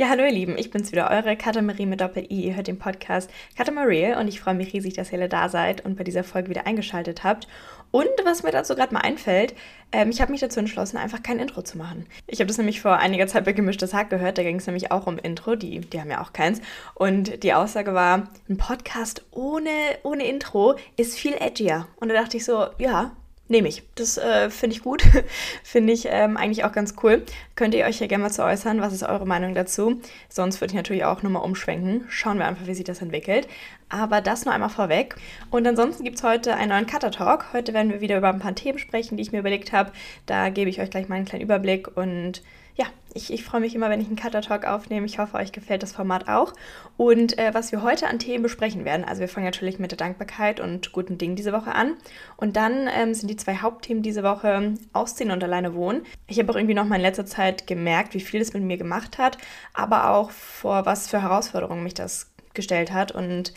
Ja, hallo ihr Lieben, ich bin's wieder, eure Katamarie mit Doppel-I. Ihr hört den Podcast Katamarie und ich freue mich riesig, dass ihr alle da seid und bei dieser Folge wieder eingeschaltet habt. Und was mir dazu gerade mal einfällt, ähm, ich habe mich dazu entschlossen, einfach kein Intro zu machen. Ich habe das nämlich vor einiger Zeit bei Gemischtes Hack gehört, da ging es nämlich auch um Intro, die, die haben ja auch keins. Und die Aussage war, ein Podcast ohne, ohne Intro ist viel edgier. Und da dachte ich so, ja, nehme ich. Das äh, finde ich gut. finde ich ähm, eigentlich auch ganz cool. Könnt ihr euch ja gerne mal zu äußern. Was ist eure Meinung dazu? Sonst würde ich natürlich auch nochmal umschwenken. Schauen wir einfach, wie sich das entwickelt. Aber das nur einmal vorweg. Und ansonsten gibt es heute einen neuen Cutter Talk. Heute werden wir wieder über ein paar Themen sprechen, die ich mir überlegt habe. Da gebe ich euch gleich mal einen kleinen Überblick und ja, ich, ich freue mich immer, wenn ich einen Cutter Talk aufnehme. Ich hoffe, euch gefällt das Format auch. Und äh, was wir heute an Themen besprechen werden, also wir fangen natürlich mit der Dankbarkeit und guten Dingen diese Woche an. Und dann ähm, sind die zwei Hauptthemen diese Woche Ausziehen und alleine wohnen. Ich habe auch irgendwie noch mal in letzter Zeit gemerkt, wie viel es mit mir gemacht hat, aber auch vor was für Herausforderungen mich das gestellt hat. Und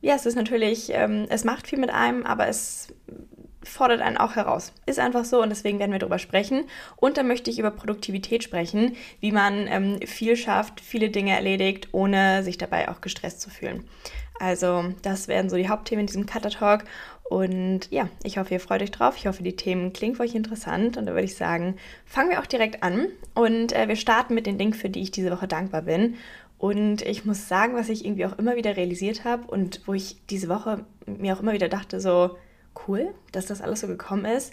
ja, es ist natürlich, ähm, es macht viel mit einem, aber es fordert einen auch heraus. Ist einfach so und deswegen werden wir darüber sprechen. Und dann möchte ich über Produktivität sprechen, wie man ähm, viel schafft, viele Dinge erledigt, ohne sich dabei auch gestresst zu fühlen. Also das werden so die Hauptthemen in diesem Cutter Talk. Und ja, ich hoffe, ihr freut euch drauf. Ich hoffe, die Themen klingen für euch interessant. Und da würde ich sagen, fangen wir auch direkt an. Und äh, wir starten mit den Dingen, für die ich diese Woche dankbar bin. Und ich muss sagen, was ich irgendwie auch immer wieder realisiert habe und wo ich diese Woche mir auch immer wieder dachte, so, cool, dass das alles so gekommen ist.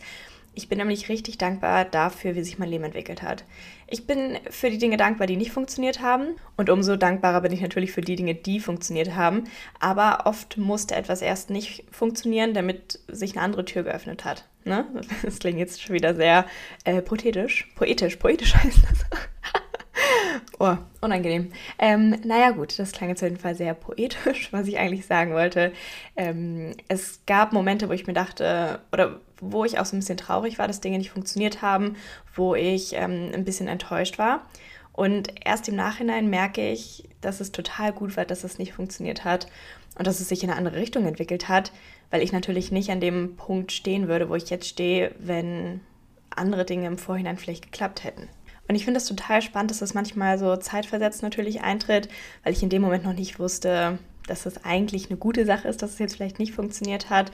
Ich bin nämlich richtig dankbar dafür, wie sich mein Leben entwickelt hat. Ich bin für die Dinge dankbar, die nicht funktioniert haben. Und umso dankbarer bin ich natürlich für die Dinge, die funktioniert haben. Aber oft musste etwas erst nicht funktionieren, damit sich eine andere Tür geöffnet hat. Ne? Das klingt jetzt schon wieder sehr äh, poetisch. Poetisch, poetisch heißt das. Unangenehm. Ähm, naja, gut, das klang jetzt auf jeden Fall sehr poetisch, was ich eigentlich sagen wollte. Ähm, es gab Momente, wo ich mir dachte, oder wo ich auch so ein bisschen traurig war, dass Dinge nicht funktioniert haben, wo ich ähm, ein bisschen enttäuscht war. Und erst im Nachhinein merke ich, dass es total gut war, dass es nicht funktioniert hat und dass es sich in eine andere Richtung entwickelt hat, weil ich natürlich nicht an dem Punkt stehen würde, wo ich jetzt stehe, wenn andere Dinge im Vorhinein vielleicht geklappt hätten. Und ich finde es total spannend, dass das manchmal so zeitversetzt natürlich eintritt, weil ich in dem Moment noch nicht wusste, dass das eigentlich eine gute Sache ist, dass es jetzt vielleicht nicht funktioniert hat.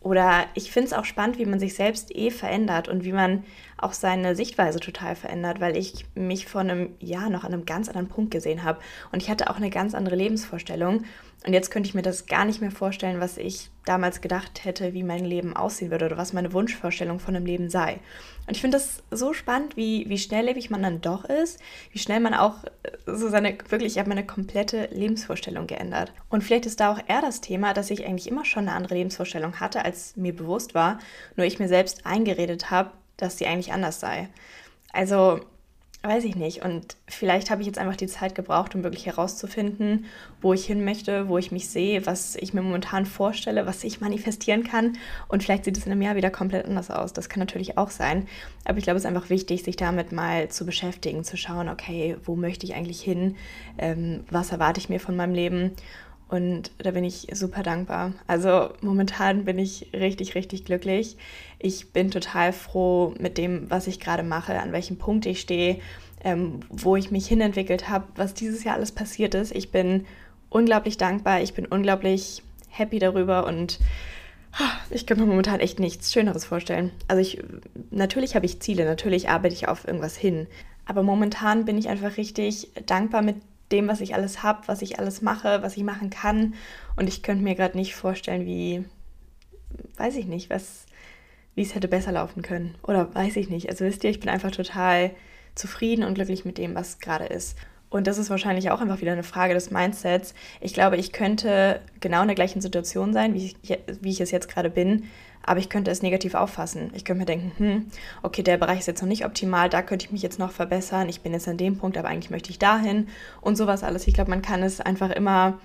Oder ich finde es auch spannend, wie man sich selbst eh verändert und wie man auch seine Sichtweise total verändert, weil ich mich vor einem Jahr noch an einem ganz anderen Punkt gesehen habe. Und ich hatte auch eine ganz andere Lebensvorstellung. Und jetzt könnte ich mir das gar nicht mehr vorstellen, was ich damals gedacht hätte, wie mein Leben aussehen würde oder was meine Wunschvorstellung von einem Leben sei. Und ich finde das so spannend, wie, wie schnelllebig man dann doch ist, wie schnell man auch äh, so seine, wirklich, ich habe meine komplette Lebensvorstellung geändert. Und vielleicht ist da auch eher das Thema, dass ich eigentlich immer schon eine andere Lebensvorstellung hatte, als mir bewusst war, nur ich mir selbst eingeredet habe, dass sie eigentlich anders sei. Also weiß ich nicht. Und vielleicht habe ich jetzt einfach die Zeit gebraucht, um wirklich herauszufinden, wo ich hin möchte, wo ich mich sehe, was ich mir momentan vorstelle, was ich manifestieren kann. Und vielleicht sieht es in einem Jahr wieder komplett anders aus. Das kann natürlich auch sein. Aber ich glaube, es ist einfach wichtig, sich damit mal zu beschäftigen, zu schauen, okay, wo möchte ich eigentlich hin? Ähm, was erwarte ich mir von meinem Leben? Und da bin ich super dankbar. Also momentan bin ich richtig, richtig glücklich. Ich bin total froh mit dem, was ich gerade mache, an welchem Punkt ich stehe, ähm, wo ich mich hinentwickelt habe, was dieses Jahr alles passiert ist. Ich bin unglaublich dankbar. Ich bin unglaublich happy darüber und ich kann mir momentan echt nichts Schöneres vorstellen. Also ich, natürlich habe ich Ziele, natürlich arbeite ich auf irgendwas hin. Aber momentan bin ich einfach richtig dankbar mit dem, was ich alles habe, was ich alles mache, was ich machen kann. Und ich könnte mir gerade nicht vorstellen, wie, weiß ich nicht, was, wie es hätte besser laufen können. Oder weiß ich nicht. Also wisst ihr, ich bin einfach total zufrieden und glücklich mit dem, was gerade ist. Und das ist wahrscheinlich auch einfach wieder eine Frage des Mindsets. Ich glaube, ich könnte genau in der gleichen Situation sein, wie ich, wie ich es jetzt gerade bin, aber ich könnte es negativ auffassen. Ich könnte mir denken, hm, okay, der Bereich ist jetzt noch nicht optimal, da könnte ich mich jetzt noch verbessern, ich bin jetzt an dem Punkt, aber eigentlich möchte ich dahin und sowas alles. Ich glaube, man kann es einfach immer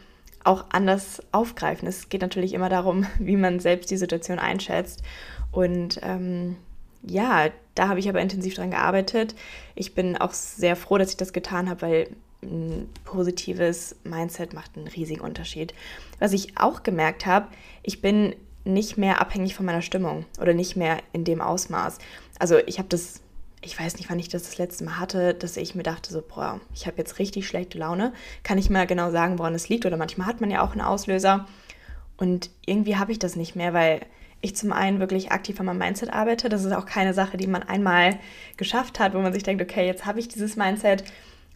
auch anders aufgreifen. Es geht natürlich immer darum, wie man selbst die Situation einschätzt. Und ähm, ja, da habe ich aber intensiv dran gearbeitet. Ich bin auch sehr froh, dass ich das getan habe, weil ein positives Mindset macht einen riesigen Unterschied. Was ich auch gemerkt habe, ich bin nicht mehr abhängig von meiner Stimmung oder nicht mehr in dem Ausmaß. Also ich habe das ich weiß nicht, wann ich das das letzte Mal hatte, dass ich mir dachte, so, boah, ich habe jetzt richtig schlechte Laune. Kann ich mal genau sagen, woran es liegt. Oder manchmal hat man ja auch einen Auslöser. Und irgendwie habe ich das nicht mehr, weil ich zum einen wirklich aktiv an meinem Mindset arbeite. Das ist auch keine Sache, die man einmal geschafft hat, wo man sich denkt, okay, jetzt habe ich dieses Mindset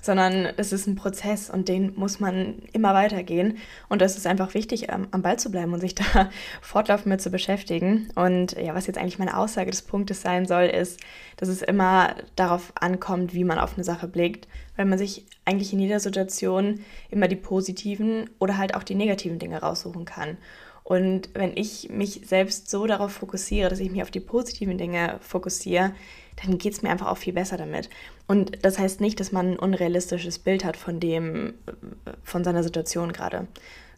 sondern es ist ein Prozess und den muss man immer weitergehen. Und es ist einfach wichtig, am Ball zu bleiben und sich da fortlaufend mit zu beschäftigen. Und ja, was jetzt eigentlich meine Aussage des Punktes sein soll, ist, dass es immer darauf ankommt, wie man auf eine Sache blickt, weil man sich eigentlich in jeder Situation immer die positiven oder halt auch die negativen Dinge raussuchen kann. Und wenn ich mich selbst so darauf fokussiere, dass ich mich auf die positiven Dinge fokussiere, dann geht es mir einfach auch viel besser damit. Und das heißt nicht, dass man ein unrealistisches Bild hat von dem, von seiner Situation gerade,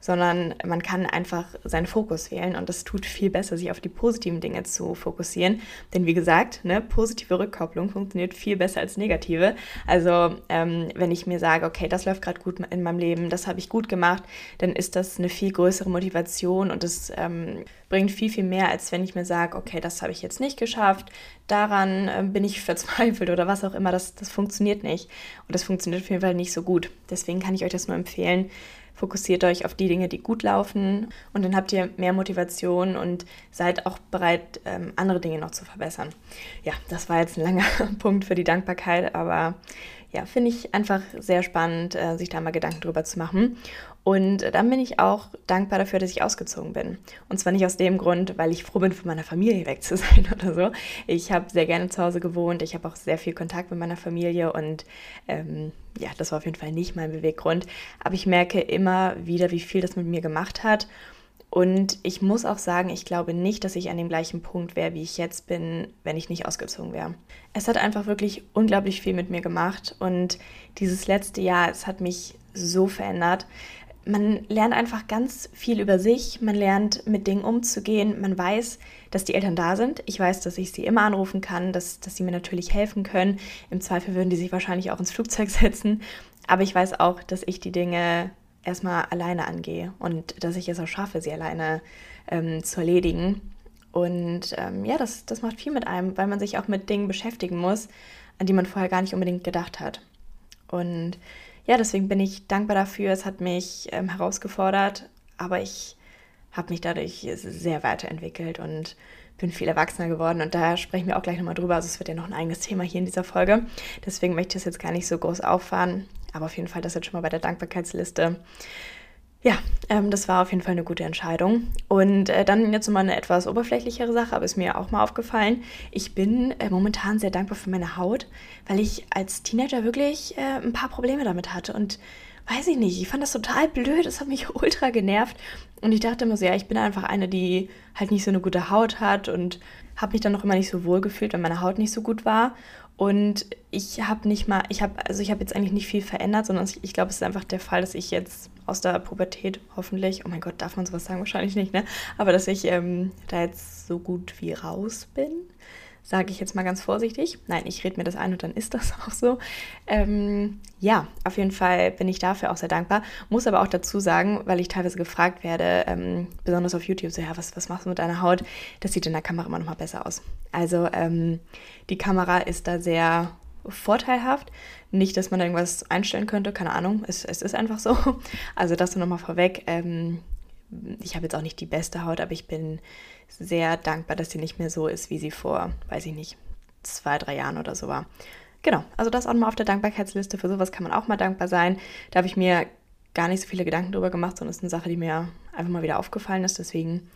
sondern man kann einfach seinen Fokus wählen und das tut viel besser, sich auf die positiven Dinge zu fokussieren. Denn wie gesagt, ne, positive Rückkopplung funktioniert viel besser als negative. Also ähm, wenn ich mir sage, okay, das läuft gerade gut in meinem Leben, das habe ich gut gemacht, dann ist das eine viel größere Motivation und das ähm, bringt viel, viel mehr, als wenn ich mir sage, okay, das habe ich jetzt nicht geschafft, daran äh, bin ich verzweifelt oder was auch immer, das, das funktioniert nicht. Und das funktioniert auf jeden Fall nicht so gut. Deswegen kann ich euch das nur empfehlen, fokussiert euch auf die Dinge, die gut laufen und dann habt ihr mehr Motivation und seid auch bereit, ähm, andere Dinge noch zu verbessern. Ja, das war jetzt ein langer Punkt für die Dankbarkeit, aber ja, finde ich einfach sehr spannend, äh, sich da mal Gedanken drüber zu machen. Und dann bin ich auch dankbar dafür, dass ich ausgezogen bin. Und zwar nicht aus dem Grund, weil ich froh bin, von meiner Familie weg zu sein oder so. Ich habe sehr gerne zu Hause gewohnt. Ich habe auch sehr viel Kontakt mit meiner Familie und ähm, ja, das war auf jeden Fall nicht mein Beweggrund. Aber ich merke immer wieder, wie viel das mit mir gemacht hat. Und ich muss auch sagen, ich glaube nicht, dass ich an dem gleichen Punkt wäre, wie ich jetzt bin, wenn ich nicht ausgezogen wäre. Es hat einfach wirklich unglaublich viel mit mir gemacht und dieses letzte Jahr, es hat mich so verändert man lernt einfach ganz viel über sich, man lernt mit Dingen umzugehen, man weiß, dass die Eltern da sind. Ich weiß, dass ich sie immer anrufen kann, dass, dass sie mir natürlich helfen können. Im Zweifel würden die sich wahrscheinlich auch ins Flugzeug setzen. Aber ich weiß auch, dass ich die Dinge erstmal alleine angehe und dass ich es auch schaffe, sie alleine ähm, zu erledigen. Und ähm, ja, das, das macht viel mit einem, weil man sich auch mit Dingen beschäftigen muss, an die man vorher gar nicht unbedingt gedacht hat. Und ja, deswegen bin ich dankbar dafür. Es hat mich ähm, herausgefordert, aber ich habe mich dadurch sehr weiterentwickelt und bin viel erwachsener geworden. Und da sprechen wir auch gleich nochmal drüber. Also es wird ja noch ein eigenes Thema hier in dieser Folge. Deswegen möchte ich es jetzt gar nicht so groß auffahren. Aber auf jeden Fall das jetzt schon mal bei der Dankbarkeitsliste. Ja, ähm, das war auf jeden Fall eine gute Entscheidung. Und äh, dann jetzt mal eine etwas oberflächlichere Sache, aber ist mir auch mal aufgefallen. Ich bin äh, momentan sehr dankbar für meine Haut, weil ich als Teenager wirklich äh, ein paar Probleme damit hatte. Und weiß ich nicht, ich fand das total blöd, das hat mich ultra genervt. Und ich dachte immer so, ja, ich bin einfach eine, die halt nicht so eine gute Haut hat und habe mich dann noch immer nicht so wohl gefühlt, wenn meine Haut nicht so gut war. Und ich habe nicht mal, ich habe, also ich habe jetzt eigentlich nicht viel verändert, sondern ich, ich glaube, es ist einfach der Fall, dass ich jetzt aus der Pubertät hoffentlich, oh mein Gott, darf man sowas sagen? Wahrscheinlich nicht, ne? Aber dass ich ähm, da jetzt so gut wie raus bin sage ich jetzt mal ganz vorsichtig. Nein, ich rede mir das ein und dann ist das auch so. Ähm, ja, auf jeden Fall bin ich dafür auch sehr dankbar. Muss aber auch dazu sagen, weil ich teilweise gefragt werde, ähm, besonders auf YouTube, so ja, was, was machst du mit deiner Haut? Das sieht in der Kamera immer noch mal besser aus. Also ähm, die Kamera ist da sehr vorteilhaft. Nicht, dass man da irgendwas einstellen könnte, keine Ahnung, es, es ist einfach so. Also das nur nochmal vorweg. Ähm, ich habe jetzt auch nicht die beste Haut, aber ich bin sehr dankbar, dass sie nicht mehr so ist, wie sie vor, weiß ich nicht, zwei, drei Jahren oder so war. Genau, also das auch mal auf der Dankbarkeitsliste. Für sowas kann man auch mal dankbar sein. Da habe ich mir gar nicht so viele Gedanken drüber gemacht, sondern es ist eine Sache, die mir einfach mal wieder aufgefallen ist. Deswegen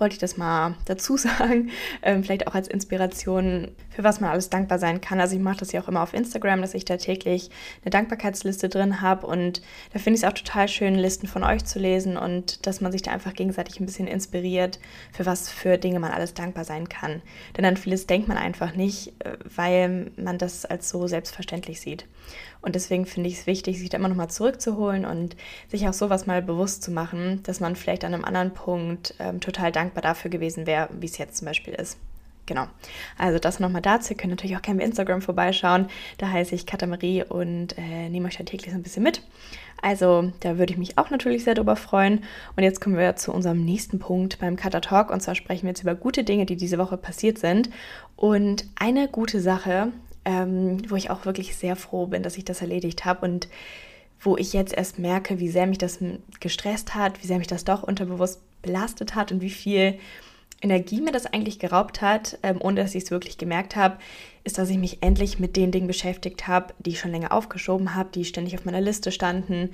wollte ich das mal dazu sagen. Ähm, vielleicht auch als Inspiration, für was man alles dankbar sein kann. Also ich mache das ja auch immer auf Instagram, dass ich da täglich eine Dankbarkeitsliste drin habe. Und da finde ich es auch total schön, Listen von euch zu lesen und dass man sich da einfach gegenseitig ein bisschen inspiriert, für was für Dinge man alles dankbar sein kann. Denn an vieles denkt man einfach nicht, äh, weil man das als so selbstverständlich sieht. Und deswegen finde ich es wichtig, sich da immer nochmal zurückzuholen und sich auch sowas mal bewusst zu machen, dass man vielleicht an einem anderen Punkt ähm, total dankbar dafür gewesen wäre, wie es jetzt zum Beispiel ist. Genau. Also das nochmal dazu. Ihr könnt natürlich auch gerne bei Instagram vorbeischauen. Da heiße ich Katamarie und äh, nehme euch da täglich so ein bisschen mit. Also da würde ich mich auch natürlich sehr darüber freuen. Und jetzt kommen wir zu unserem nächsten Punkt beim Cutter Talk. Und zwar sprechen wir jetzt über gute Dinge, die diese Woche passiert sind. Und eine gute Sache ähm, wo ich auch wirklich sehr froh bin, dass ich das erledigt habe und wo ich jetzt erst merke, wie sehr mich das gestresst hat, wie sehr mich das doch unterbewusst belastet hat und wie viel Energie mir das eigentlich geraubt hat, ähm, ohne dass ich es wirklich gemerkt habe, ist, dass ich mich endlich mit den Dingen beschäftigt habe, die ich schon länger aufgeschoben habe, die ständig auf meiner Liste standen,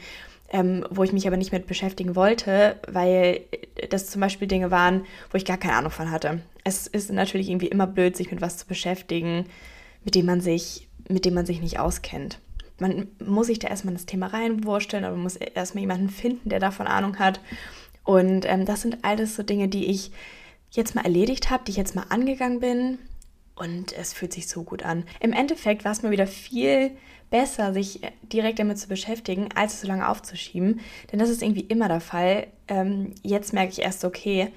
ähm, wo ich mich aber nicht mit beschäftigen wollte, weil das zum Beispiel Dinge waren, wo ich gar keine Ahnung von hatte. Es ist natürlich irgendwie immer blöd, sich mit was zu beschäftigen, mit dem man sich, mit dem man sich nicht auskennt. Man muss sich da erstmal das Thema reinwursteln, aber man muss erstmal jemanden finden, der davon Ahnung hat. Und ähm, das sind alles so Dinge, die ich jetzt mal erledigt habe, die ich jetzt mal angegangen bin. Und es fühlt sich so gut an. Im Endeffekt war es mir wieder viel besser, sich direkt damit zu beschäftigen, als es so lange aufzuschieben. Denn das ist irgendwie immer der Fall. Ähm, jetzt merke ich erst, okay,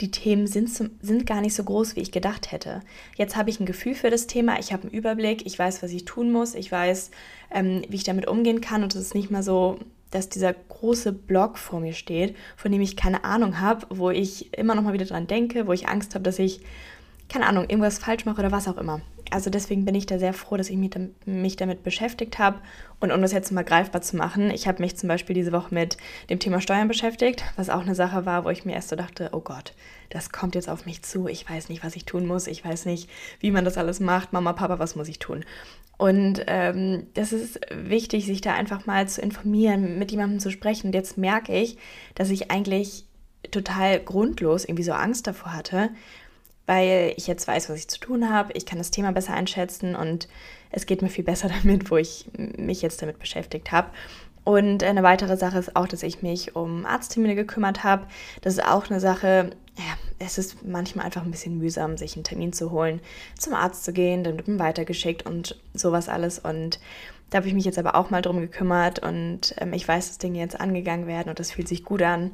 die Themen sind, sind gar nicht so groß, wie ich gedacht hätte. Jetzt habe ich ein Gefühl für das Thema, ich habe einen Überblick, ich weiß, was ich tun muss, ich weiß, ähm, wie ich damit umgehen kann und es ist nicht mehr so dass dieser große Block vor mir steht, von dem ich keine Ahnung habe, wo ich immer noch mal wieder dran denke, wo ich Angst habe, dass ich, keine Ahnung, irgendwas falsch mache oder was auch immer. Also deswegen bin ich da sehr froh, dass ich mich, mich damit beschäftigt habe. Und um das jetzt mal greifbar zu machen, ich habe mich zum Beispiel diese Woche mit dem Thema Steuern beschäftigt, was auch eine Sache war, wo ich mir erst so dachte, oh Gott, das kommt jetzt auf mich zu. Ich weiß nicht, was ich tun muss. Ich weiß nicht, wie man das alles macht. Mama, Papa, was muss ich tun? Und ähm, das ist wichtig, sich da einfach mal zu informieren, mit jemandem zu sprechen. Und jetzt merke ich, dass ich eigentlich total grundlos irgendwie so Angst davor hatte, weil ich jetzt weiß, was ich zu tun habe. Ich kann das Thema besser einschätzen und es geht mir viel besser damit, wo ich mich jetzt damit beschäftigt habe. Und eine weitere Sache ist auch, dass ich mich um Arzttermine gekümmert habe. Das ist auch eine Sache, ja, es ist manchmal einfach ein bisschen mühsam, sich einen Termin zu holen, zum Arzt zu gehen, dann wird man weitergeschickt und sowas alles. Und da habe ich mich jetzt aber auch mal drum gekümmert und ähm, ich weiß, dass Dinge jetzt angegangen werden und das fühlt sich gut an.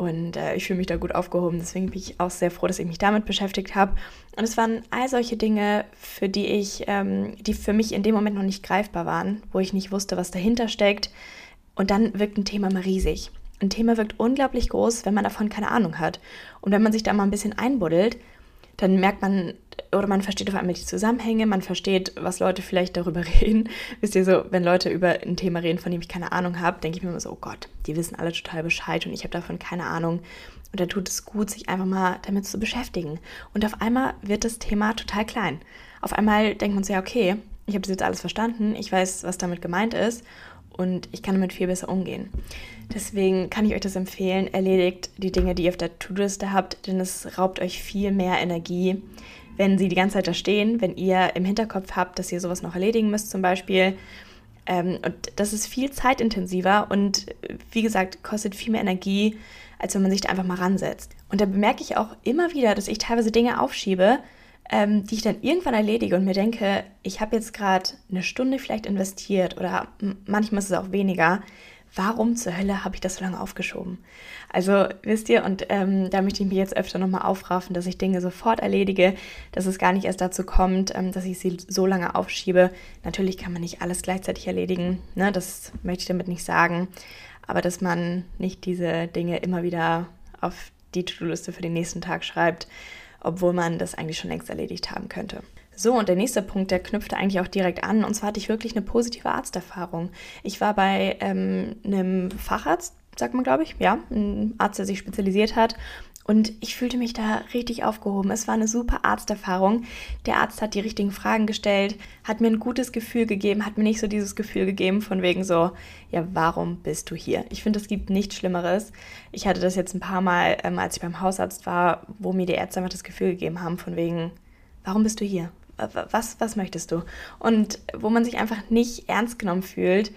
Und äh, ich fühle mich da gut aufgehoben. Deswegen bin ich auch sehr froh, dass ich mich damit beschäftigt habe. Und es waren all solche Dinge, für die ich, ähm, die für mich in dem Moment noch nicht greifbar waren, wo ich nicht wusste, was dahinter steckt. Und dann wirkt ein Thema mal riesig. Ein Thema wirkt unglaublich groß, wenn man davon keine Ahnung hat. Und wenn man sich da mal ein bisschen einbuddelt, dann merkt man oder man versteht auf einmal die Zusammenhänge, man versteht, was Leute vielleicht darüber reden. Wisst ihr so, wenn Leute über ein Thema reden, von dem ich keine Ahnung habe, denke ich mir immer so, oh Gott, die wissen alle total Bescheid und ich habe davon keine Ahnung. Und da tut es gut, sich einfach mal damit zu beschäftigen. Und auf einmal wird das Thema total klein. Auf einmal denkt man sich, ja, okay, ich habe das jetzt alles verstanden, ich weiß, was damit gemeint ist und ich kann damit viel besser umgehen. Deswegen kann ich euch das empfehlen. Erledigt die Dinge, die ihr auf der To-Do-Liste habt, denn es raubt euch viel mehr Energie, wenn sie die ganze Zeit da stehen, wenn ihr im Hinterkopf habt, dass ihr sowas noch erledigen müsst zum Beispiel. Ähm, und das ist viel zeitintensiver und wie gesagt, kostet viel mehr Energie, als wenn man sich da einfach mal ransetzt. Und da bemerke ich auch immer wieder, dass ich teilweise Dinge aufschiebe, ähm, die ich dann irgendwann erledige und mir denke, ich habe jetzt gerade eine Stunde vielleicht investiert oder manchmal ist es auch weniger warum zur Hölle habe ich das so lange aufgeschoben? Also wisst ihr, und ähm, da möchte ich mich jetzt öfter nochmal aufraffen, dass ich Dinge sofort erledige, dass es gar nicht erst dazu kommt, ähm, dass ich sie so lange aufschiebe. Natürlich kann man nicht alles gleichzeitig erledigen, ne? das möchte ich damit nicht sagen, aber dass man nicht diese Dinge immer wieder auf die To-Do-Liste für den nächsten Tag schreibt, obwohl man das eigentlich schon längst erledigt haben könnte. So, und der nächste Punkt, der knüpfte eigentlich auch direkt an. Und zwar hatte ich wirklich eine positive Arzterfahrung. Ich war bei ähm, einem Facharzt, sagt man, glaube ich, ja, ein Arzt, der sich spezialisiert hat. Und ich fühlte mich da richtig aufgehoben. Es war eine super Arzterfahrung. Der Arzt hat die richtigen Fragen gestellt, hat mir ein gutes Gefühl gegeben, hat mir nicht so dieses Gefühl gegeben von wegen so, ja, warum bist du hier? Ich finde, es gibt nichts Schlimmeres. Ich hatte das jetzt ein paar Mal, ähm, als ich beim Hausarzt war, wo mir die Ärzte einfach das Gefühl gegeben haben von wegen, warum bist du hier? was, was möchtest du? Und wo man sich einfach nicht ernst genommen fühlt.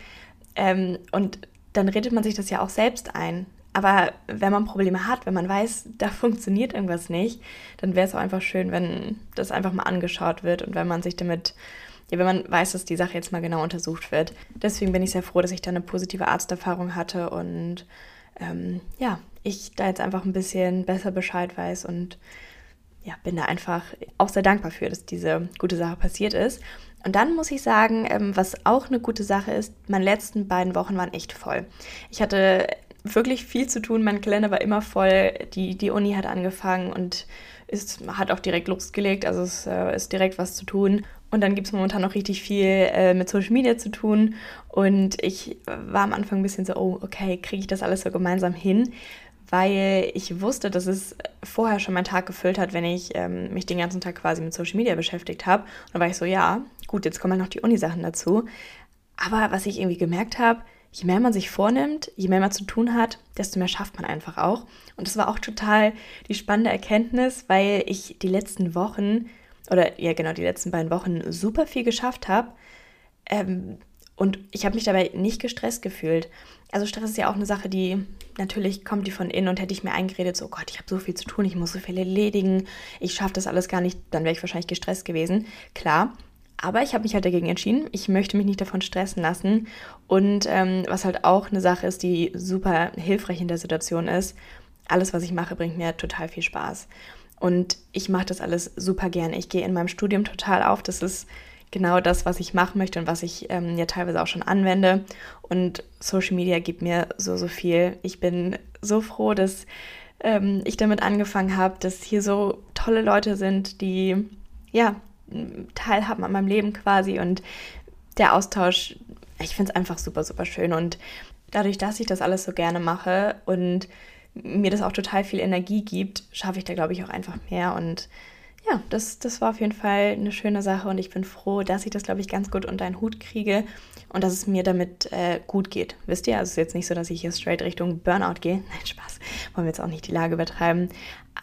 Ähm, und dann redet man sich das ja auch selbst ein. Aber wenn man Probleme hat, wenn man weiß, da funktioniert irgendwas nicht, dann wäre es auch einfach schön, wenn das einfach mal angeschaut wird und wenn man sich damit, ja, wenn man weiß, dass die Sache jetzt mal genau untersucht wird. Deswegen bin ich sehr froh, dass ich da eine positive Arzterfahrung hatte und ähm, ja, ich da jetzt einfach ein bisschen besser Bescheid weiß und ja, bin da einfach auch sehr dankbar für, dass diese gute Sache passiert ist. Und dann muss ich sagen, ähm, was auch eine gute Sache ist, meine letzten beiden Wochen waren echt voll. Ich hatte wirklich viel zu tun, mein Kalender war immer voll, die, die Uni hat angefangen und ist, hat auch direkt losgelegt, also es äh, ist direkt was zu tun. Und dann gibt es momentan noch richtig viel äh, mit Social Media zu tun. Und ich war am Anfang ein bisschen so, oh, okay, kriege ich das alles so gemeinsam hin? Weil ich wusste, dass es vorher schon meinen Tag gefüllt hat, wenn ich ähm, mich den ganzen Tag quasi mit Social Media beschäftigt habe. Und dann war ich so, ja, gut, jetzt kommen halt noch die Uni-Sachen dazu. Aber was ich irgendwie gemerkt habe, je mehr man sich vornimmt, je mehr man zu tun hat, desto mehr schafft man einfach auch. Und das war auch total die spannende Erkenntnis, weil ich die letzten Wochen oder ja genau die letzten beiden Wochen super viel geschafft habe. Ähm, und ich habe mich dabei nicht gestresst gefühlt. Also Stress ist ja auch eine Sache, die natürlich kommt die von innen und hätte ich mir eingeredet, so oh Gott, ich habe so viel zu tun, ich muss so viel erledigen, ich schaffe das alles gar nicht, dann wäre ich wahrscheinlich gestresst gewesen. Klar, aber ich habe mich halt dagegen entschieden. Ich möchte mich nicht davon stressen lassen. Und ähm, was halt auch eine Sache ist, die super hilfreich in der Situation ist, alles, was ich mache, bringt mir total viel Spaß. Und ich mache das alles super gerne. Ich gehe in meinem Studium total auf. Das ist genau das, was ich machen möchte und was ich ähm, ja teilweise auch schon anwende. Und Social Media gibt mir so, so viel. Ich bin so froh, dass ähm, ich damit angefangen habe, dass hier so tolle Leute sind, die ja teilhaben an meinem Leben quasi und der Austausch, ich finde es einfach super, super schön und dadurch, dass ich das alles so gerne mache und mir das auch total viel Energie gibt, schaffe ich da, glaube ich, auch einfach mehr und ja, das, das war auf jeden Fall eine schöne Sache und ich bin froh, dass ich das, glaube ich, ganz gut unter einen Hut kriege und dass es mir damit äh, gut geht. Wisst ihr, also es ist jetzt nicht so, dass ich hier straight Richtung Burnout gehe. Nein, Spaß. Wollen wir jetzt auch nicht die Lage übertreiben.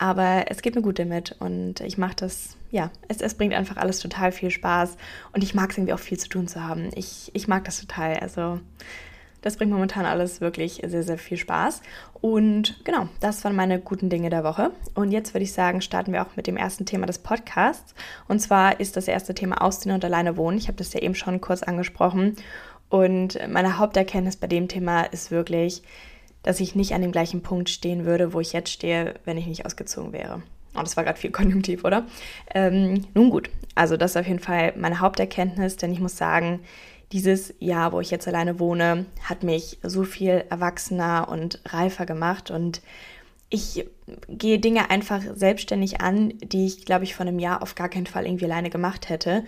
Aber es geht mir gut damit und ich mache das, ja, es, es bringt einfach alles total viel Spaß und ich mag es irgendwie auch viel zu tun zu haben. Ich, ich mag das total. Also das bringt momentan alles wirklich sehr, sehr viel Spaß. Und genau, das waren meine guten Dinge der Woche. Und jetzt würde ich sagen, starten wir auch mit dem ersten Thema des Podcasts. Und zwar ist das erste Thema Ausziehen und alleine wohnen. Ich habe das ja eben schon kurz angesprochen. Und meine Haupterkenntnis bei dem Thema ist wirklich, dass ich nicht an dem gleichen Punkt stehen würde, wo ich jetzt stehe, wenn ich nicht ausgezogen wäre. Oh, das war gerade viel konjunktiv, oder? Ähm, nun gut, also das ist auf jeden Fall meine Haupterkenntnis, denn ich muss sagen, dieses Jahr, wo ich jetzt alleine wohne, hat mich so viel erwachsener und reifer gemacht und ich gehe Dinge einfach selbstständig an, die ich, glaube ich, vor einem Jahr auf gar keinen Fall irgendwie alleine gemacht hätte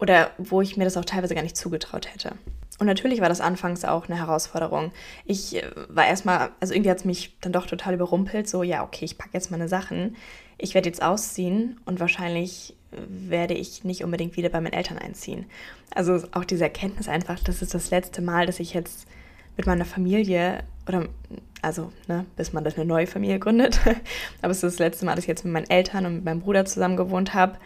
oder wo ich mir das auch teilweise gar nicht zugetraut hätte. Und natürlich war das anfangs auch eine Herausforderung. Ich äh, war erstmal, also irgendwie hat es mich dann doch total überrumpelt, so, ja, okay, ich packe jetzt meine Sachen. Ich werde jetzt ausziehen und wahrscheinlich werde ich nicht unbedingt wieder bei meinen Eltern einziehen. Also auch diese Erkenntnis einfach, das ist das letzte Mal, dass ich jetzt mit meiner Familie oder also, ne, bis man das eine neue Familie gründet, aber es ist das letzte Mal, dass ich jetzt mit meinen Eltern und mit meinem Bruder zusammen gewohnt habe.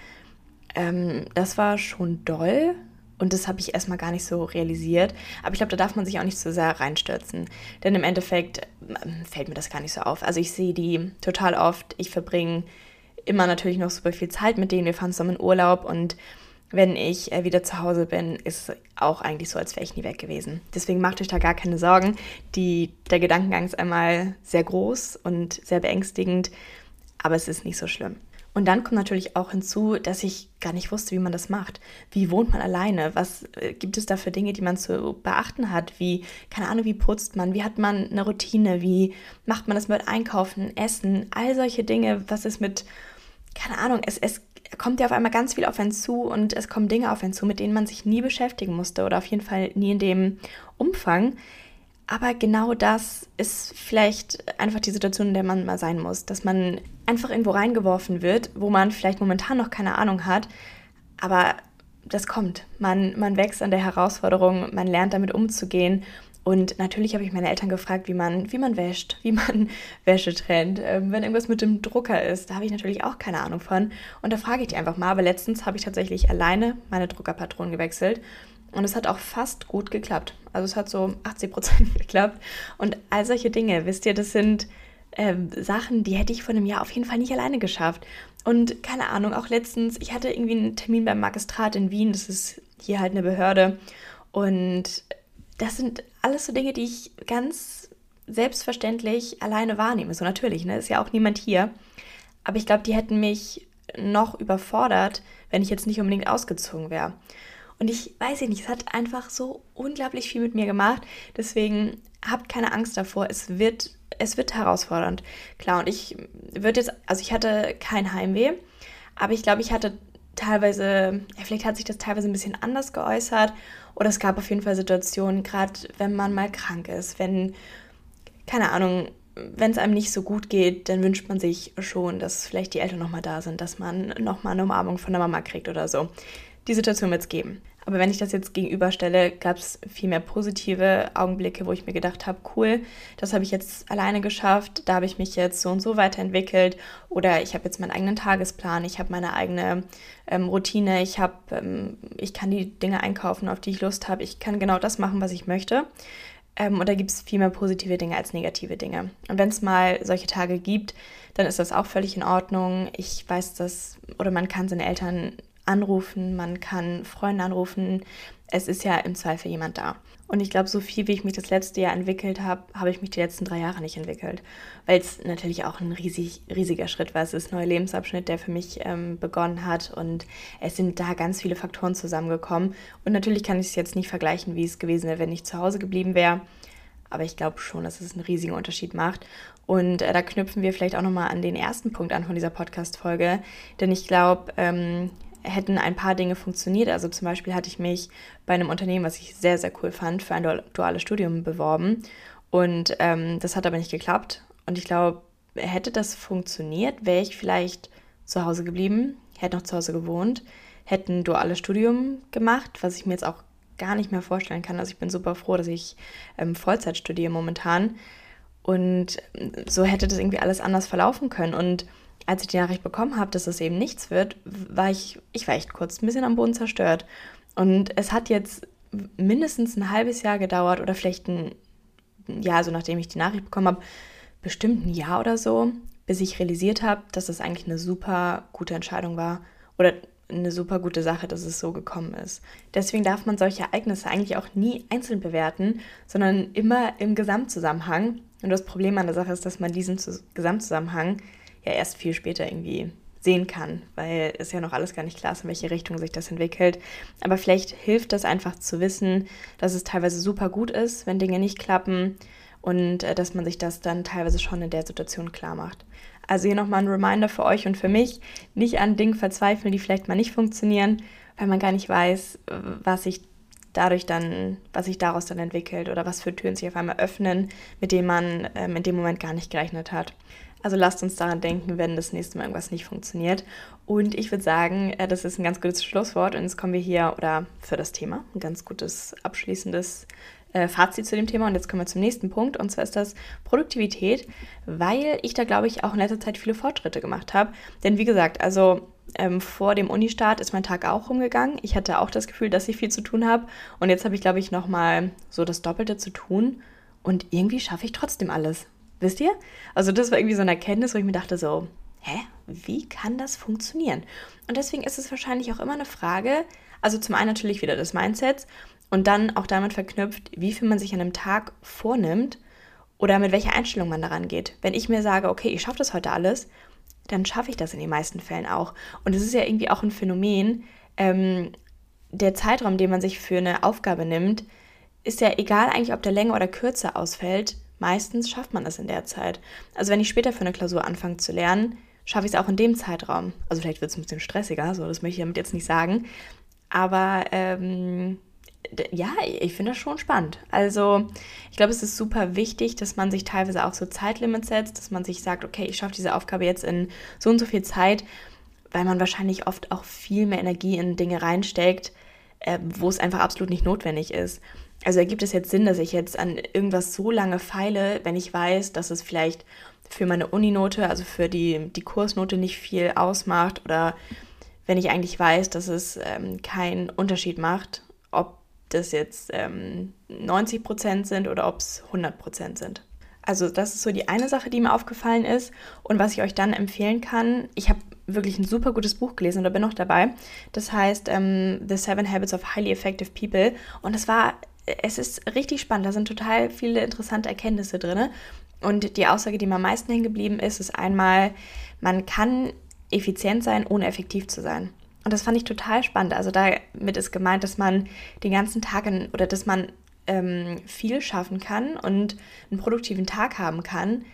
Ähm, das war schon doll und das habe ich erstmal gar nicht so realisiert. Aber ich glaube, da darf man sich auch nicht so sehr reinstürzen. Denn im Endeffekt ähm, fällt mir das gar nicht so auf. Also ich sehe die total oft. Ich verbringe immer natürlich noch super viel Zeit mit denen. Wir fahren zusammen in Urlaub und wenn ich äh, wieder zu Hause bin, ist es auch eigentlich so, als wäre ich nie weg gewesen. Deswegen macht euch da gar keine Sorgen. Die, der Gedankengang ist einmal sehr groß und sehr beängstigend, aber es ist nicht so schlimm. Und dann kommt natürlich auch hinzu, dass ich gar nicht wusste, wie man das macht. Wie wohnt man alleine? Was äh, gibt es da für Dinge, die man zu beachten hat? Wie, keine Ahnung, wie putzt man? Wie hat man eine Routine? Wie macht man das mit Einkaufen, Essen? All solche Dinge. Was ist mit keine Ahnung, es, es kommt ja auf einmal ganz viel auf einen zu und es kommen Dinge auf einen zu, mit denen man sich nie beschäftigen musste oder auf jeden Fall nie in dem Umfang. Aber genau das ist vielleicht einfach die Situation, in der man mal sein muss, dass man einfach irgendwo reingeworfen wird, wo man vielleicht momentan noch keine Ahnung hat, aber das kommt. Man, man wächst an der Herausforderung, man lernt damit umzugehen und natürlich habe ich meine Eltern gefragt, wie man, wie man wäscht, wie man Wäsche trennt. Ähm, wenn irgendwas mit dem Drucker ist, da habe ich natürlich auch keine Ahnung von. Und da frage ich die einfach mal. Aber letztens habe ich tatsächlich alleine meine Druckerpatronen gewechselt. Und es hat auch fast gut geklappt. Also es hat so 80 Prozent geklappt. Und all solche Dinge, wisst ihr, das sind ähm, Sachen, die hätte ich vor einem Jahr auf jeden Fall nicht alleine geschafft. Und keine Ahnung, auch letztens, ich hatte irgendwie einen Termin beim Magistrat in Wien. Das ist hier halt eine Behörde. Und das sind alles so Dinge, die ich ganz selbstverständlich alleine wahrnehme. So natürlich, ne? Ist ja auch niemand hier. Aber ich glaube, die hätten mich noch überfordert, wenn ich jetzt nicht unbedingt ausgezogen wäre. Und ich weiß nicht, es hat einfach so unglaublich viel mit mir gemacht. Deswegen habt keine Angst davor. Es wird, es wird herausfordernd. Klar, und ich würde jetzt, also ich hatte kein Heimweh, aber ich glaube, ich hatte teilweise, vielleicht hat sich das teilweise ein bisschen anders geäußert oder es gab auf jeden Fall Situationen, gerade wenn man mal krank ist, wenn, keine Ahnung, wenn es einem nicht so gut geht, dann wünscht man sich schon, dass vielleicht die Eltern nochmal da sind, dass man nochmal eine Umarmung von der Mama kriegt oder so. Die Situation wird es geben. Aber wenn ich das jetzt gegenüberstelle, gab es viel mehr positive Augenblicke, wo ich mir gedacht habe, cool, das habe ich jetzt alleine geschafft, da habe ich mich jetzt so und so weiterentwickelt oder ich habe jetzt meinen eigenen Tagesplan, ich habe meine eigene ähm, Routine, ich habe, ähm, ich kann die Dinge einkaufen, auf die ich Lust habe, ich kann genau das machen, was ich möchte. Ähm, und da gibt es viel mehr positive Dinge als negative Dinge. Und wenn es mal solche Tage gibt, dann ist das auch völlig in Ordnung. Ich weiß das, oder man kann seine Eltern anrufen, man kann Freunde anrufen. Es ist ja im Zweifel jemand da. Und ich glaube, so viel, wie ich mich das letzte Jahr entwickelt habe, habe ich mich die letzten drei Jahre nicht entwickelt. Weil es natürlich auch ein riesig, riesiger Schritt war. Es ist ein neuer Lebensabschnitt, der für mich ähm, begonnen hat. Und es sind da ganz viele Faktoren zusammengekommen. Und natürlich kann ich es jetzt nicht vergleichen, wie es gewesen wäre, wenn ich zu Hause geblieben wäre. Aber ich glaube schon, dass es einen riesigen Unterschied macht. Und äh, da knüpfen wir vielleicht auch nochmal an den ersten Punkt an von dieser Podcast-Folge. Denn ich glaube, ähm, hätten ein paar Dinge funktioniert. Also zum Beispiel hatte ich mich bei einem Unternehmen, was ich sehr, sehr cool fand, für ein duales Studium beworben. Und ähm, das hat aber nicht geklappt. Und ich glaube, hätte das funktioniert, wäre ich vielleicht zu Hause geblieben, hätte noch zu Hause gewohnt, hätte ein duales Studium gemacht, was ich mir jetzt auch gar nicht mehr vorstellen kann. Also ich bin super froh, dass ich ähm, Vollzeit studiere momentan. Und so hätte das irgendwie alles anders verlaufen können. Und als ich die Nachricht bekommen habe, dass es eben nichts wird, war ich, ich war echt kurz ein bisschen am Boden zerstört. Und es hat jetzt mindestens ein halbes Jahr gedauert oder vielleicht ein Jahr, so nachdem ich die Nachricht bekommen habe, bestimmt ein Jahr oder so, bis ich realisiert habe, dass das eigentlich eine super gute Entscheidung war oder eine super gute Sache, dass es so gekommen ist. Deswegen darf man solche Ereignisse eigentlich auch nie einzeln bewerten, sondern immer im Gesamtzusammenhang. Und das Problem an der Sache ist, dass man diesen Gesamtzusammenhang ja erst viel später irgendwie sehen kann, weil es ja noch alles gar nicht klar ist, in welche Richtung sich das entwickelt. Aber vielleicht hilft das einfach zu wissen, dass es teilweise super gut ist, wenn Dinge nicht klappen und äh, dass man sich das dann teilweise schon in der Situation klar macht. Also hier nochmal ein Reminder für euch und für mich, nicht an Dingen verzweifeln, die vielleicht mal nicht funktionieren, weil man gar nicht weiß, was sich dadurch dann, was sich daraus dann entwickelt oder was für Türen sich auf einmal öffnen, mit denen man ähm, in dem Moment gar nicht gerechnet hat. Also lasst uns daran denken, wenn das nächste Mal irgendwas nicht funktioniert. Und ich würde sagen, äh, das ist ein ganz gutes Schlusswort. Und jetzt kommen wir hier, oder für das Thema, ein ganz gutes abschließendes äh, Fazit zu dem Thema. Und jetzt kommen wir zum nächsten Punkt. Und zwar ist das Produktivität, weil ich da, glaube ich, auch in letzter Zeit viele Fortschritte gemacht habe. Denn wie gesagt, also ähm, vor dem Unistart ist mein Tag auch rumgegangen. Ich hatte auch das Gefühl, dass ich viel zu tun habe. Und jetzt habe ich, glaube ich, nochmal so das Doppelte zu tun. Und irgendwie schaffe ich trotzdem alles. Wisst ihr? Also das war irgendwie so eine Erkenntnis, wo ich mir dachte so, hä, wie kann das funktionieren? Und deswegen ist es wahrscheinlich auch immer eine Frage, also zum einen natürlich wieder des Mindsets und dann auch damit verknüpft, wie viel man sich an einem Tag vornimmt oder mit welcher Einstellung man daran geht. Wenn ich mir sage, okay, ich schaffe das heute alles, dann schaffe ich das in den meisten Fällen auch. Und es ist ja irgendwie auch ein Phänomen, ähm, der Zeitraum, den man sich für eine Aufgabe nimmt, ist ja egal eigentlich, ob der länger oder kürzer ausfällt, meistens schafft man es in der Zeit. Also wenn ich später für eine Klausur anfange zu lernen, schaffe ich es auch in dem Zeitraum. Also vielleicht wird es ein bisschen stressiger, so das möchte ich damit jetzt nicht sagen. Aber ähm, ja, ich finde das schon spannend. Also ich glaube, es ist super wichtig, dass man sich teilweise auch so Zeitlimits setzt, dass man sich sagt, okay, ich schaffe diese Aufgabe jetzt in so und so viel Zeit, weil man wahrscheinlich oft auch viel mehr Energie in Dinge reinsteckt, äh, wo es einfach absolut nicht notwendig ist also ergibt es jetzt Sinn, dass ich jetzt an irgendwas so lange feile, wenn ich weiß, dass es vielleicht für meine Uninote, also für die, die Kursnote nicht viel ausmacht oder wenn ich eigentlich weiß, dass es ähm, keinen Unterschied macht, ob das jetzt ähm, 90 Prozent sind oder ob es 100 Prozent sind. Also das ist so die eine Sache, die mir aufgefallen ist und was ich euch dann empfehlen kann. Ich habe wirklich ein super gutes Buch gelesen oder bin noch dabei. Das heißt ähm, The Seven Habits of Highly Effective People und das war es ist richtig spannend. Da sind total viele interessante Erkenntnisse drin. Und die Aussage, die mir am meisten hängen geblieben ist, ist einmal, man kann effizient sein, ohne effektiv zu sein. Und das fand ich total spannend. Also damit ist gemeint, dass man den ganzen Tag in, oder dass man ähm, viel schaffen kann und einen produktiven Tag haben kann,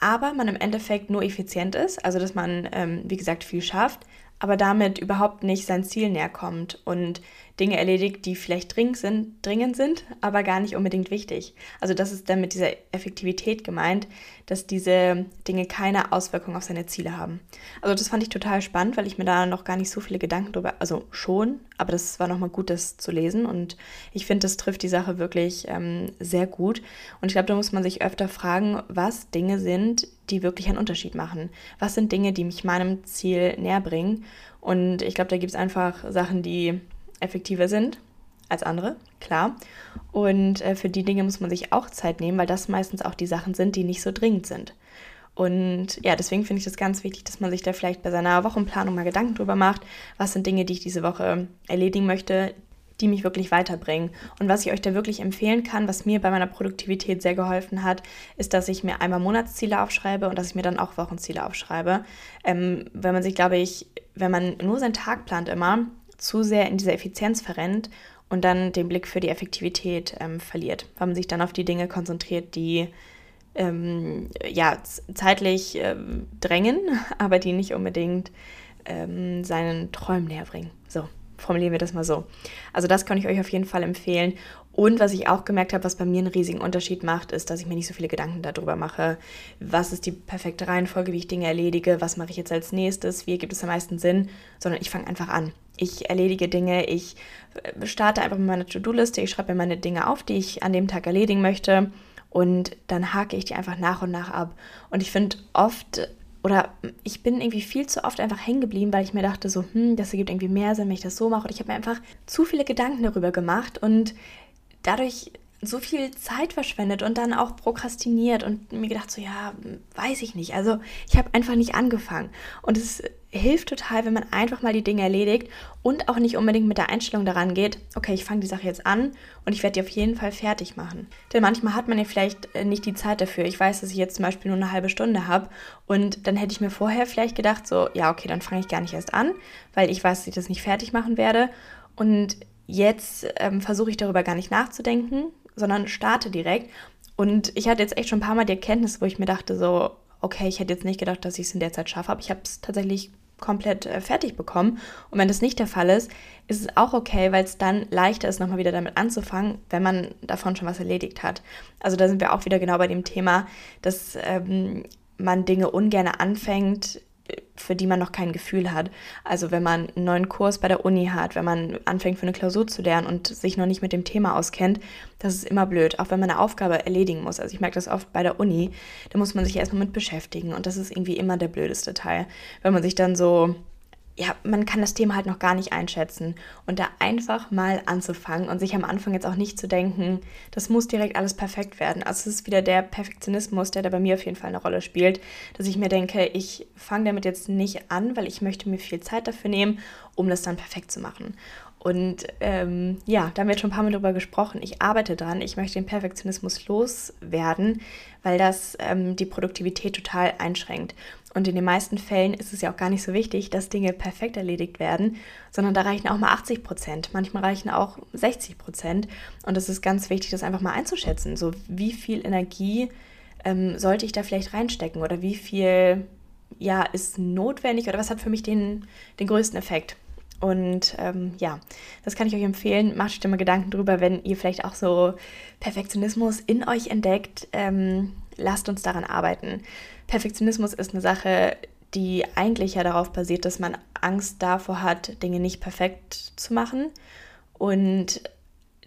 aber man im Endeffekt nur effizient ist. Also dass man, ähm, wie gesagt, viel schafft, aber damit überhaupt nicht sein Ziel näher kommt und Dinge erledigt, die vielleicht dringend sind, dringend sind, aber gar nicht unbedingt wichtig. Also das ist dann mit dieser Effektivität gemeint, dass diese Dinge keine Auswirkung auf seine Ziele haben. Also das fand ich total spannend, weil ich mir da noch gar nicht so viele Gedanken drüber, also schon, aber das war nochmal gut, das zu lesen und ich finde, das trifft die Sache wirklich ähm, sehr gut. Und ich glaube, da muss man sich öfter fragen, was Dinge sind, die wirklich einen Unterschied machen. Was sind Dinge, die mich meinem Ziel näher bringen? Und ich glaube, da gibt es einfach Sachen, die effektiver sind als andere, klar. Und äh, für die Dinge muss man sich auch Zeit nehmen, weil das meistens auch die Sachen sind, die nicht so dringend sind. Und ja, deswegen finde ich das ganz wichtig, dass man sich da vielleicht bei seiner Wochenplanung mal Gedanken drüber macht, was sind Dinge, die ich diese Woche erledigen möchte, die mich wirklich weiterbringen. Und was ich euch da wirklich empfehlen kann, was mir bei meiner Produktivität sehr geholfen hat, ist, dass ich mir einmal Monatsziele aufschreibe und dass ich mir dann auch Wochenziele aufschreibe. Ähm, wenn man sich, glaube ich, wenn man nur seinen Tag plant immer, zu sehr in dieser Effizienz verrennt und dann den Blick für die Effektivität ähm, verliert, weil man sich dann auf die Dinge konzentriert, die ähm, ja, zeitlich ähm, drängen, aber die nicht unbedingt ähm, seinen Träumen näher bringen. Formulieren wir das mal so. Also das kann ich euch auf jeden Fall empfehlen. Und was ich auch gemerkt habe, was bei mir einen riesigen Unterschied macht, ist, dass ich mir nicht so viele Gedanken darüber mache, was ist die perfekte Reihenfolge, wie ich Dinge erledige, was mache ich jetzt als nächstes, wie ergibt es am meisten Sinn, sondern ich fange einfach an. Ich erledige Dinge, ich äh, starte einfach mit meiner To-Do-Liste, ich schreibe mir meine Dinge auf, die ich an dem Tag erledigen möchte und dann hake ich die einfach nach und nach ab. Und ich finde oft, oder ich bin irgendwie viel zu oft einfach hängen geblieben, weil ich mir dachte, so, hm, das ergibt irgendwie mehr Sinn, wenn ich das so mache. Und ich habe mir einfach zu viele Gedanken darüber gemacht und dadurch so viel Zeit verschwendet und dann auch prokrastiniert und mir gedacht, so ja, weiß ich nicht. Also ich habe einfach nicht angefangen. Und es hilft total, wenn man einfach mal die Dinge erledigt und auch nicht unbedingt mit der Einstellung daran geht, okay, ich fange die Sache jetzt an und ich werde die auf jeden Fall fertig machen. Denn manchmal hat man ja vielleicht äh, nicht die Zeit dafür. Ich weiß, dass ich jetzt zum Beispiel nur eine halbe Stunde habe und dann hätte ich mir vorher vielleicht gedacht, so ja, okay, dann fange ich gar nicht erst an, weil ich weiß, dass ich das nicht fertig machen werde. Und jetzt ähm, versuche ich darüber gar nicht nachzudenken, sondern starte direkt. Und ich hatte jetzt echt schon ein paar Mal die Erkenntnis, wo ich mir dachte, so, okay, ich hätte jetzt nicht gedacht, dass ich es in der Zeit schaffe, aber ich habe es tatsächlich komplett äh, fertig bekommen. Und wenn das nicht der Fall ist, ist es auch okay, weil es dann leichter ist, nochmal wieder damit anzufangen, wenn man davon schon was erledigt hat. Also da sind wir auch wieder genau bei dem Thema, dass ähm, man Dinge ungern anfängt, für die man noch kein Gefühl hat. Also wenn man einen neuen Kurs bei der Uni hat, wenn man anfängt für eine Klausur zu lernen und sich noch nicht mit dem Thema auskennt, das ist immer blöd, auch wenn man eine Aufgabe erledigen muss. Also ich merke das oft bei der Uni, da muss man sich erstmal mit beschäftigen und das ist irgendwie immer der blödeste Teil. Wenn man sich dann so ja, man kann das Thema halt noch gar nicht einschätzen. Und da einfach mal anzufangen und sich am Anfang jetzt auch nicht zu denken, das muss direkt alles perfekt werden. Also es ist wieder der Perfektionismus, der da bei mir auf jeden Fall eine Rolle spielt, dass ich mir denke, ich fange damit jetzt nicht an, weil ich möchte mir viel Zeit dafür nehmen, um das dann perfekt zu machen. Und ähm, ja, da haben wir jetzt schon ein paar Mal drüber gesprochen. Ich arbeite dran. Ich möchte den Perfektionismus loswerden, weil das ähm, die Produktivität total einschränkt. Und in den meisten Fällen ist es ja auch gar nicht so wichtig, dass Dinge perfekt erledigt werden, sondern da reichen auch mal 80 Prozent. Manchmal reichen auch 60 Prozent. Und es ist ganz wichtig, das einfach mal einzuschätzen. So, wie viel Energie ähm, sollte ich da vielleicht reinstecken oder wie viel ja, ist notwendig oder was hat für mich den, den größten Effekt? Und ähm, ja, das kann ich euch empfehlen. Macht euch da mal Gedanken drüber, wenn ihr vielleicht auch so Perfektionismus in euch entdeckt. Ähm, lasst uns daran arbeiten. Perfektionismus ist eine Sache, die eigentlich ja darauf basiert, dass man Angst davor hat, Dinge nicht perfekt zu machen. Und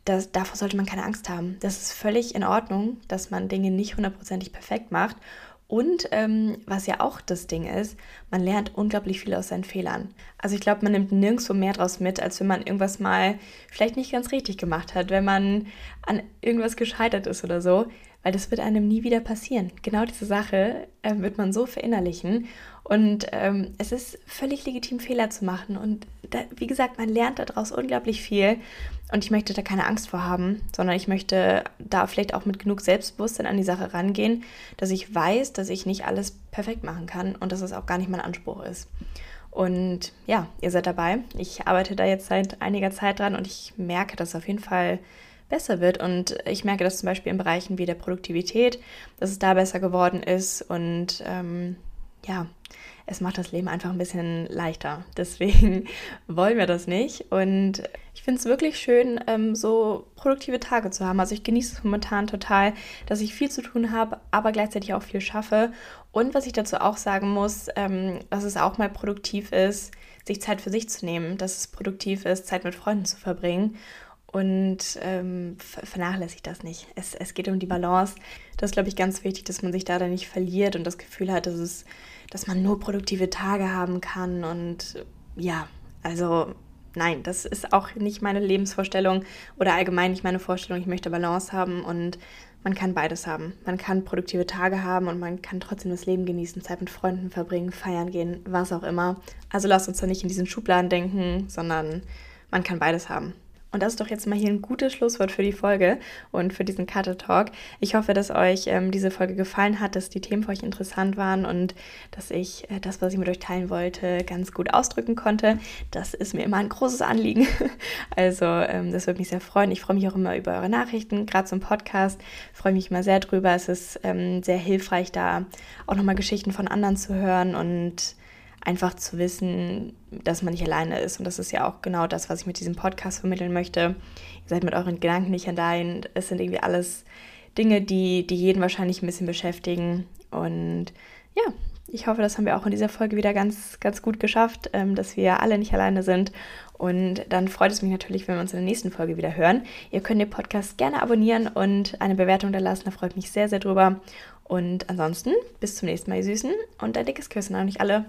das, davor sollte man keine Angst haben. Das ist völlig in Ordnung, dass man Dinge nicht hundertprozentig perfekt macht. Und ähm, was ja auch das Ding ist, man lernt unglaublich viel aus seinen Fehlern. Also ich glaube, man nimmt nirgendwo mehr draus mit, als wenn man irgendwas mal vielleicht nicht ganz richtig gemacht hat, wenn man an irgendwas gescheitert ist oder so, weil das wird einem nie wieder passieren. Genau diese Sache äh, wird man so verinnerlichen und ähm, es ist völlig legitim, Fehler zu machen. Und da, wie gesagt, man lernt daraus unglaublich viel. Und ich möchte da keine Angst vor haben, sondern ich möchte da vielleicht auch mit genug Selbstbewusstsein an die Sache rangehen, dass ich weiß, dass ich nicht alles perfekt machen kann und dass es auch gar nicht mein Anspruch ist. Und ja, ihr seid dabei. Ich arbeite da jetzt seit einiger Zeit dran und ich merke, dass auf jeden Fall besser wird. Und ich merke das zum Beispiel in Bereichen wie der Produktivität, dass es da besser geworden ist und ähm, ja, es macht das Leben einfach ein bisschen leichter. Deswegen wollen wir das nicht. Und ich finde es wirklich schön, ähm, so produktive Tage zu haben. Also ich genieße es momentan total, dass ich viel zu tun habe, aber gleichzeitig auch viel schaffe. Und was ich dazu auch sagen muss, ähm, dass es auch mal produktiv ist, sich Zeit für sich zu nehmen, dass es produktiv ist, Zeit mit Freunden zu verbringen und ähm, vernachlässigt das nicht. Es, es geht um die Balance. Das ist, glaube ich, ganz wichtig, dass man sich da dann nicht verliert und das Gefühl hat, dass, es, dass man nur produktive Tage haben kann. Und ja, also nein, das ist auch nicht meine Lebensvorstellung oder allgemein nicht meine Vorstellung. Ich möchte Balance haben und man kann beides haben. Man kann produktive Tage haben und man kann trotzdem das Leben genießen, Zeit mit Freunden verbringen, feiern gehen, was auch immer. Also lasst uns da nicht in diesen Schubladen denken, sondern man kann beides haben. Und das ist doch jetzt mal hier ein gutes Schlusswort für die Folge und für diesen Cutter Talk. Ich hoffe, dass euch ähm, diese Folge gefallen hat, dass die Themen für euch interessant waren und dass ich äh, das, was ich mit euch teilen wollte, ganz gut ausdrücken konnte. Das ist mir immer ein großes Anliegen. Also ähm, das würde mich sehr freuen. Ich freue mich auch immer über eure Nachrichten, gerade zum Podcast. Freue mich immer sehr drüber. Es ist ähm, sehr hilfreich, da auch nochmal Geschichten von anderen zu hören und einfach zu wissen, dass man nicht alleine ist. Und das ist ja auch genau das, was ich mit diesem Podcast vermitteln möchte. Ihr seid mit euren Gedanken nicht allein. Es sind irgendwie alles Dinge, die, die jeden wahrscheinlich ein bisschen beschäftigen. Und ja, ich hoffe, das haben wir auch in dieser Folge wieder ganz, ganz gut geschafft, ähm, dass wir alle nicht alleine sind. Und dann freut es mich natürlich, wenn wir uns in der nächsten Folge wieder hören. Ihr könnt den Podcast gerne abonnieren und eine Bewertung da lassen. Da freut mich sehr, sehr drüber. Und ansonsten bis zum nächsten Mal, ihr Süßen. Und ein dickes Küssen an euch alle.